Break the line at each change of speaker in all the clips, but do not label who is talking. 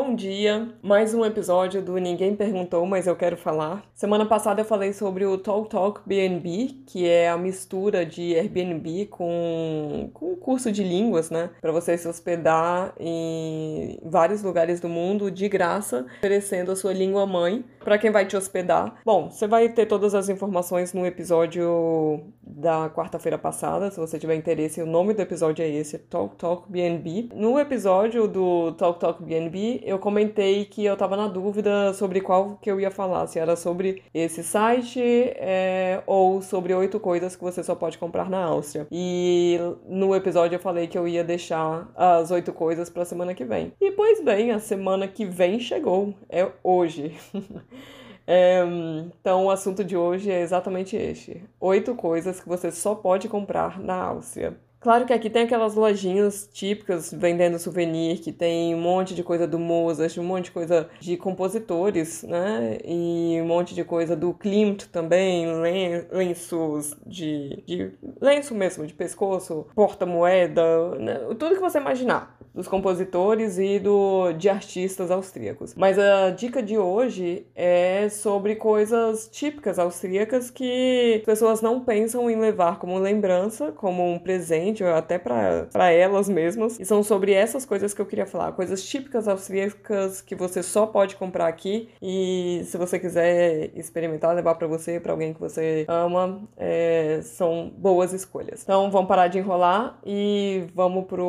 Bom dia, mais um episódio do Ninguém Perguntou, mas eu quero falar. Semana passada eu falei sobre o Talk Talk BNB, que é a mistura de Airbnb com, com um curso de línguas, né? Para você se hospedar em vários lugares do mundo de graça, oferecendo a sua língua mãe para quem vai te hospedar. Bom, você vai ter todas as informações no episódio da quarta-feira passada, se você tiver interesse. O nome do episódio é esse, Talk Talk BNB. No episódio do Talk Talk BNB, eu comentei que eu estava na dúvida sobre qual que eu ia falar, se era sobre esse site é, ou sobre oito coisas que você só pode comprar na Áustria. E no episódio eu falei que eu ia deixar as oito coisas para a semana que vem. E pois bem, a semana que vem chegou, é hoje. É, então, o assunto de hoje é exatamente este: oito coisas que você só pode comprar na Áustria. Claro que aqui tem aquelas lojinhas típicas vendendo souvenir, que tem um monte de coisa do Mozart, um monte de coisa de compositores, né? E um monte de coisa do Klimt também, lenços de, de lenço mesmo, de pescoço, porta-moeda, né? tudo que você imaginar dos compositores e do, de artistas austríacos. Mas a dica de hoje é sobre coisas típicas austríacas que as pessoas não pensam em levar como lembrança, como um presente, ou até para elas mesmas. E são sobre essas coisas que eu queria falar. Coisas típicas austríacas que você só pode comprar aqui. E se você quiser experimentar, levar para você, para alguém que você ama, é, são boas escolhas. Então vamos parar de enrolar e vamos para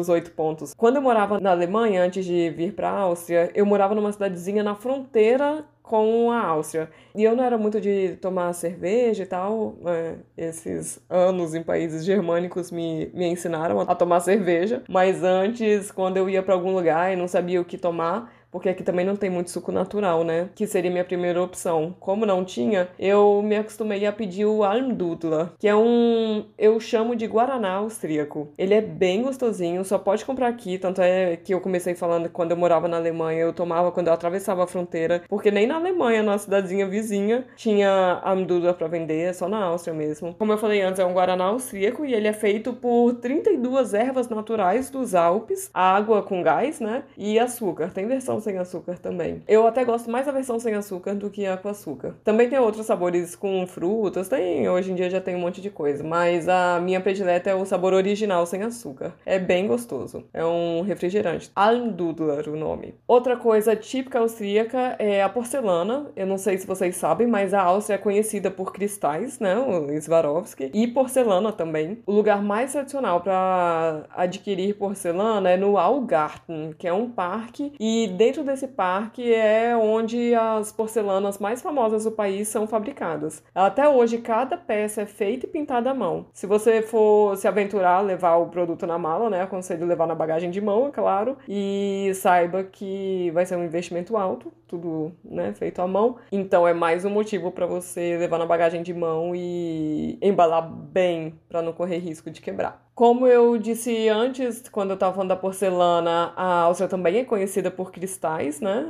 os oito pontos quando eu morava na Alemanha, antes de vir para a Áustria, eu morava numa cidadezinha na fronteira com a Áustria. E eu não era muito de tomar cerveja e tal. É, esses anos em países germânicos me, me ensinaram a tomar cerveja. Mas antes, quando eu ia para algum lugar e não sabia o que tomar, porque aqui também não tem muito suco natural, né? Que seria minha primeira opção. Como não tinha, eu me acostumei a pedir o Almdudler, que é um. Eu chamo de Guaraná austríaco. Ele é bem gostosinho, só pode comprar aqui. Tanto é que eu comecei falando que quando eu morava na Alemanha, eu tomava quando eu atravessava a fronteira, porque nem na Alemanha, na cidadezinha vizinha, tinha Almdudler para vender, é só na Áustria mesmo. Como eu falei antes, é um Guaraná austríaco e ele é feito por 32 ervas naturais dos Alpes, água com gás, né? E açúcar. Tem versão sem açúcar também. Eu até gosto mais da versão sem açúcar do que a com açúcar. Também tem outros sabores com frutas, tem, hoje em dia já tem um monte de coisa, mas a minha predileta é o sabor original sem açúcar. É bem gostoso. É um refrigerante. Almdudler o nome. Outra coisa típica austríaca é a porcelana. Eu não sei se vocês sabem, mas a Áustria é conhecida por cristais, né, o Swarovski, e porcelana também. O lugar mais tradicional para adquirir porcelana é no Augarten, que é um parque e dentro dentro desse parque é onde as porcelanas mais famosas do país são fabricadas. Até hoje, cada peça é feita e pintada à mão. Se você for se aventurar a levar o produto na mala, né, aconselho levar na bagagem de mão, é claro, e saiba que vai ser um investimento alto, tudo né, feito à mão. Então é mais um motivo para você levar na bagagem de mão e embalar bem para não correr risco de quebrar. Como eu disse antes, quando eu estava falando da porcelana, a Áustria também é conhecida por cristais, né?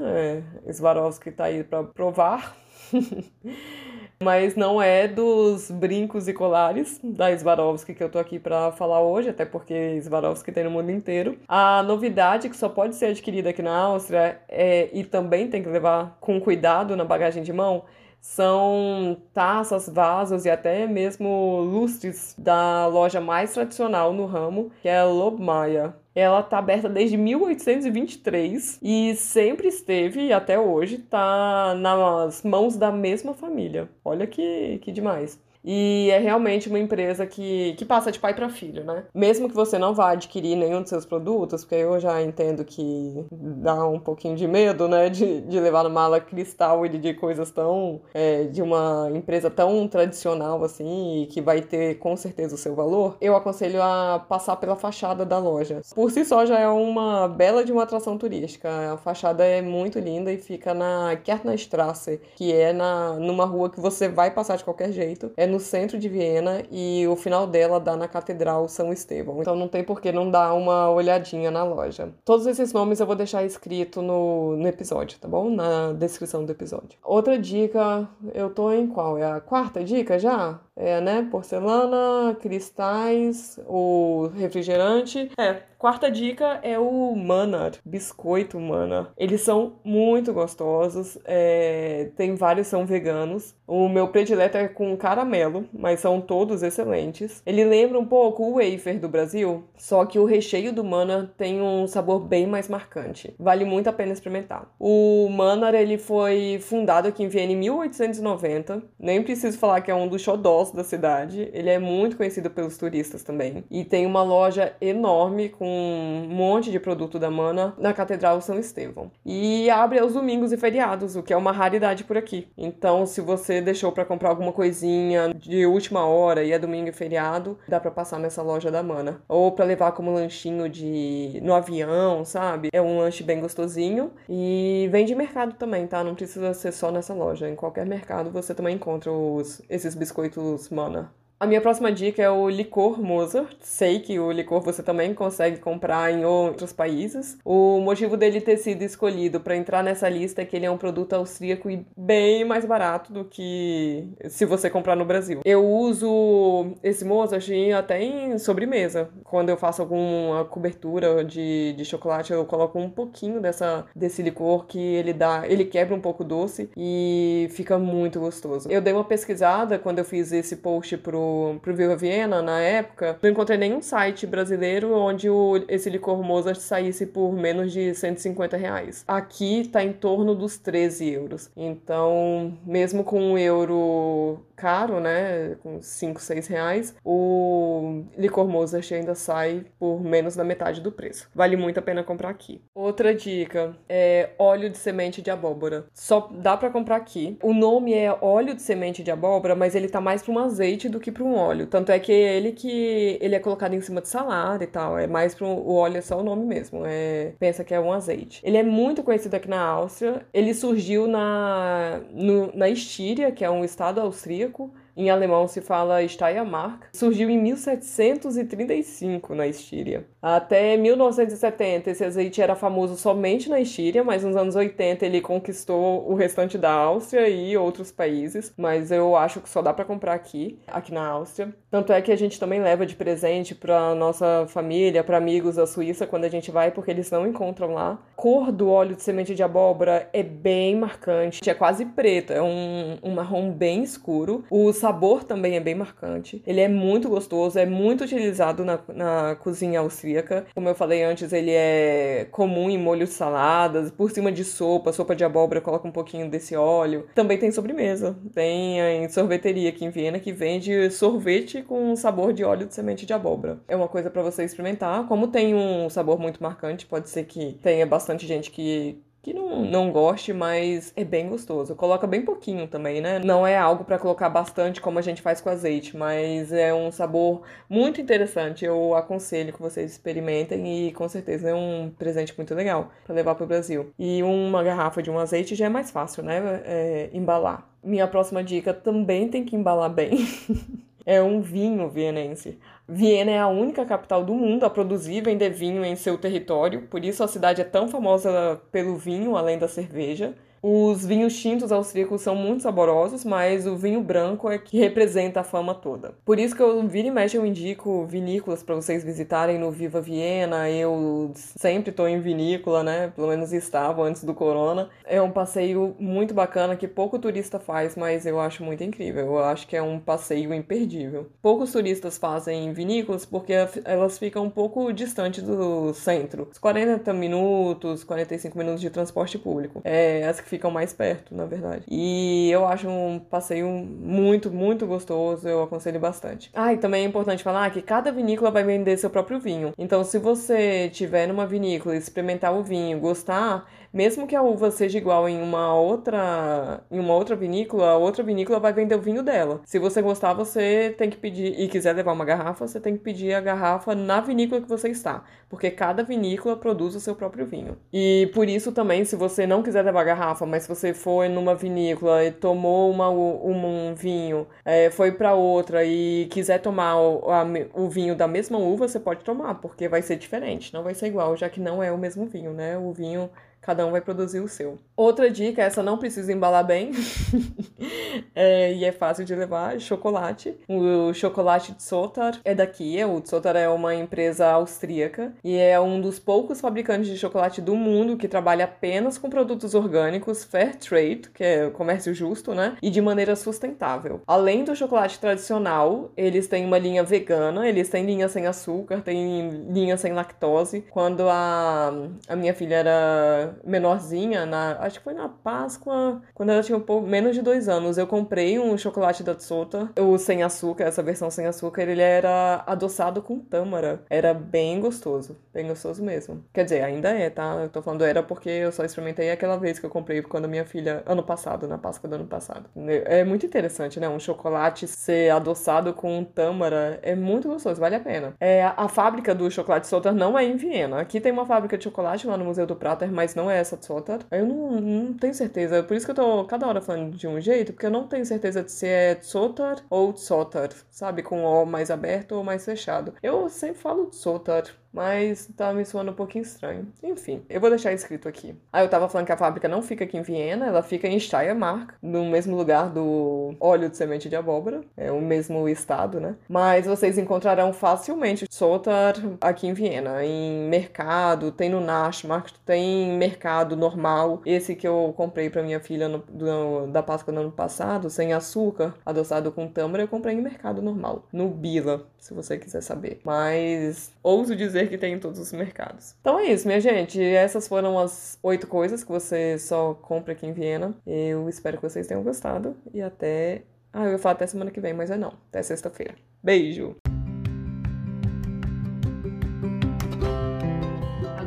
É, Swarovski está aí para provar. Mas não é dos brincos e colares da Swarovski que eu tô aqui para falar hoje, até porque Swarovski tem no mundo inteiro. A novidade que só pode ser adquirida aqui na Áustria é, e também tem que levar com cuidado na bagagem de mão são taças, vasos e até mesmo lustres da loja mais tradicional no ramo, que é a Lobmeier. Ela está aberta desde 1823 e sempre esteve, e até hoje, está nas mãos da mesma família. Olha que, que demais. E é realmente uma empresa que, que passa de pai para filho, né? Mesmo que você não vá adquirir nenhum dos seus produtos, porque eu já entendo que dá um pouquinho de medo, né? De, de levar no mala cristal e de coisas tão. É, de uma empresa tão tradicional assim, e que vai ter com certeza o seu valor, eu aconselho a passar pela fachada da loja. Por si só já é uma bela de uma atração turística. A fachada é muito linda e fica na Kärtnerstraße, que é na, numa rua que você vai passar de qualquer jeito. É no centro de Viena e o final dela dá na Catedral São Estevão. Então não tem por que não dar uma olhadinha na loja. Todos esses nomes eu vou deixar escrito no, no episódio, tá bom? Na descrição do episódio. Outra dica, eu tô em qual? É a quarta dica já? É, né? Porcelana, cristais, o refrigerante. É, Quarta dica é o Manar, biscoito Manar. Eles são muito gostosos, é... tem vários são veganos. O meu predileto é com caramelo, mas são todos excelentes. Ele lembra um pouco o wafer do Brasil, só que o recheio do Manar tem um sabor bem mais marcante. Vale muito a pena experimentar. O Manar ele foi fundado aqui em Viena em 1890. Nem preciso falar que é um dos xodós da cidade. Ele é muito conhecido pelos turistas também e tem uma loja enorme com um monte de produto da Mana na Catedral São Estevão. E abre aos domingos e feriados, o que é uma raridade por aqui. Então, se você deixou para comprar alguma coisinha de última hora e é domingo e feriado, dá para passar nessa loja da Mana. Ou para levar como lanchinho de no avião, sabe? É um lanche bem gostosinho e vende mercado também, tá? Não precisa ser só nessa loja. Em qualquer mercado você também encontra os, esses biscoitos Mana. A minha próxima dica é o licor Mozart. Sei que o licor você também consegue comprar em outros países. O motivo dele ter sido escolhido para entrar nessa lista é que ele é um produto austríaco e bem mais barato do que se você comprar no Brasil. Eu uso esse Mozart até em sobremesa. Quando eu faço alguma cobertura de, de chocolate, eu coloco um pouquinho dessa, desse licor que ele dá, ele quebra um pouco doce e fica muito gostoso. Eu dei uma pesquisada quando eu fiz esse post pro pro, Viva Viena, na época, não encontrei nenhum site brasileiro onde o, esse licor Mozart saísse por menos de 150 reais. Aqui tá em torno dos 13 euros. Então, mesmo com um euro caro, né, com 5, 6 reais, o licor Mozart ainda sai por menos da metade do preço. Vale muito a pena comprar aqui. Outra dica é óleo de semente de abóbora. Só dá para comprar aqui. O nome é óleo de semente de abóbora, mas ele tá mais para um azeite do que um óleo. Tanto é que ele que ele é colocado em cima de salada e tal. É mais para o óleo é só o nome mesmo. É pensa que é um azeite. Ele é muito conhecido aqui na Áustria. Ele surgiu na no, na Estíria, que é um estado austríaco em alemão se fala Steiermark, surgiu em 1735 na Estíria. Até 1970 esse azeite era famoso somente na Estíria, mas nos anos 80 ele conquistou o restante da Áustria e outros países, mas eu acho que só dá para comprar aqui, aqui na Áustria. Tanto é que a gente também leva de presente para nossa família, para amigos da Suíça quando a gente vai, porque eles não encontram lá. A cor do óleo de semente de abóbora é bem marcante, é quase preto, é um, um marrom bem escuro. Os sabor também é bem marcante. Ele é muito gostoso, é muito utilizado na, na cozinha austríaca. Como eu falei antes, ele é comum em molhos de saladas, por cima de sopa, sopa de abóbora, coloca um pouquinho desse óleo. Também tem sobremesa. Tem em sorveteria aqui em Viena que vende sorvete com sabor de óleo de semente de abóbora. É uma coisa para você experimentar. Como tem um sabor muito marcante, pode ser que tenha bastante gente que que não, não goste, mas é bem gostoso. Coloca bem pouquinho também, né? Não é algo para colocar bastante como a gente faz com azeite, mas é um sabor muito interessante. Eu aconselho que vocês experimentem e com certeza é um presente muito legal para levar para o Brasil. E uma garrafa de um azeite já é mais fácil, né? É, embalar. Minha próxima dica também tem que embalar bem. é um vinho vienense. Viena é a única capital do mundo a produzir e vender vinho em seu território, por isso a cidade é tão famosa pelo vinho, além da cerveja. Os vinhos tintos austríacos são muito saborosos, mas o vinho branco é que representa a fama toda. Por isso que eu vira e mexe eu indico vinícolas para vocês visitarem no Viva Viena. Eu sempre estou em vinícola, né? Pelo menos estava antes do corona. É um passeio muito bacana que pouco turista faz, mas eu acho muito incrível. Eu acho que é um passeio imperdível. Poucos turistas fazem vinícolas porque elas ficam um pouco distantes do centro. 40 minutos, 45 minutos de transporte público. É, as que ficam mais perto, na verdade. E eu acho um passeio muito, muito gostoso, eu aconselho bastante. Ah, e também é importante falar que cada vinícola vai vender seu próprio vinho. Então, se você tiver numa vinícola, experimentar o vinho, gostar, mesmo que a uva seja igual em uma outra em uma outra vinícola, a outra vinícola vai vender o vinho dela. Se você gostar, você tem que pedir e quiser levar uma garrafa, você tem que pedir a garrafa na vinícola que você está, porque cada vinícola produz o seu próprio vinho. E por isso também, se você não quiser levar garrafa, mas se você foi numa vinícola e tomou uma, um vinho, é, foi para outra e quiser tomar o, a, o vinho da mesma uva, você pode tomar, porque vai ser diferente, não vai ser igual, já que não é o mesmo vinho, né? O vinho cada um vai produzir o seu. Outra dica, essa não precisa embalar bem, é, e é fácil de levar, chocolate. O chocolate Zotar é daqui, o Zotar é uma empresa austríaca e é um dos poucos fabricantes de chocolate do mundo que trabalha apenas com produtos orgânicos, fair trade, que é comércio justo, né? E de maneira sustentável. Além do chocolate tradicional, eles têm uma linha vegana, eles têm linha sem açúcar, tem linha sem lactose. Quando a, a minha filha era menorzinha, na, acho que foi na Páscoa, quando ela tinha um pouco, menos de dois anos, eu comprei um chocolate da Tsota, o sem açúcar, essa versão sem açúcar, ele era adoçado com tâmara. Era bem gostoso, bem gostoso mesmo. Quer dizer, ainda é, tá? Eu tô falando era porque eu só experimentei aquela vez que eu comprei quando minha filha, ano passado, na Páscoa do ano passado. É muito interessante, né? Um chocolate ser adoçado com tâmara é muito gostoso, vale a pena. É, a fábrica do chocolate Sotar não é em Viena. Aqui tem uma fábrica de chocolate lá no Museu do Prater, mas não é essa de Sotar. Eu não, não tenho certeza, por isso que eu tô cada hora falando de um jeito, porque eu não tenho certeza de se é Sotar ou Sotar, sabe? Com o mais aberto ou mais fechado. Eu sempre falo Sotar, mas tá me soando um pouquinho estranho. Enfim, eu vou deixar escrito aqui. Aí eu tava falando que a fábrica não fica aqui em Viena, ela fica em Steiermark, no mesmo lugar do óleo de semente de abóbora, é o mesmo estado, né? Mas vocês encontrarão facilmente Sotar aqui em Viena, em mercado, tem no Nashmark, tem mercado normal. Esse que eu comprei para minha filha no, do, da Páscoa do ano passado, sem açúcar, adoçado com tâmara, eu comprei em mercado normal, no Bila, se você quiser saber. Mas ouso dizer dizer que tem em todos os mercados. Então é isso, minha gente. Essas foram as oito coisas que você só compra aqui em Viena. Eu espero que vocês tenham gostado e até. Ah, eu ia falar até semana que vem, mas é não. Até sexta-feira. Beijo!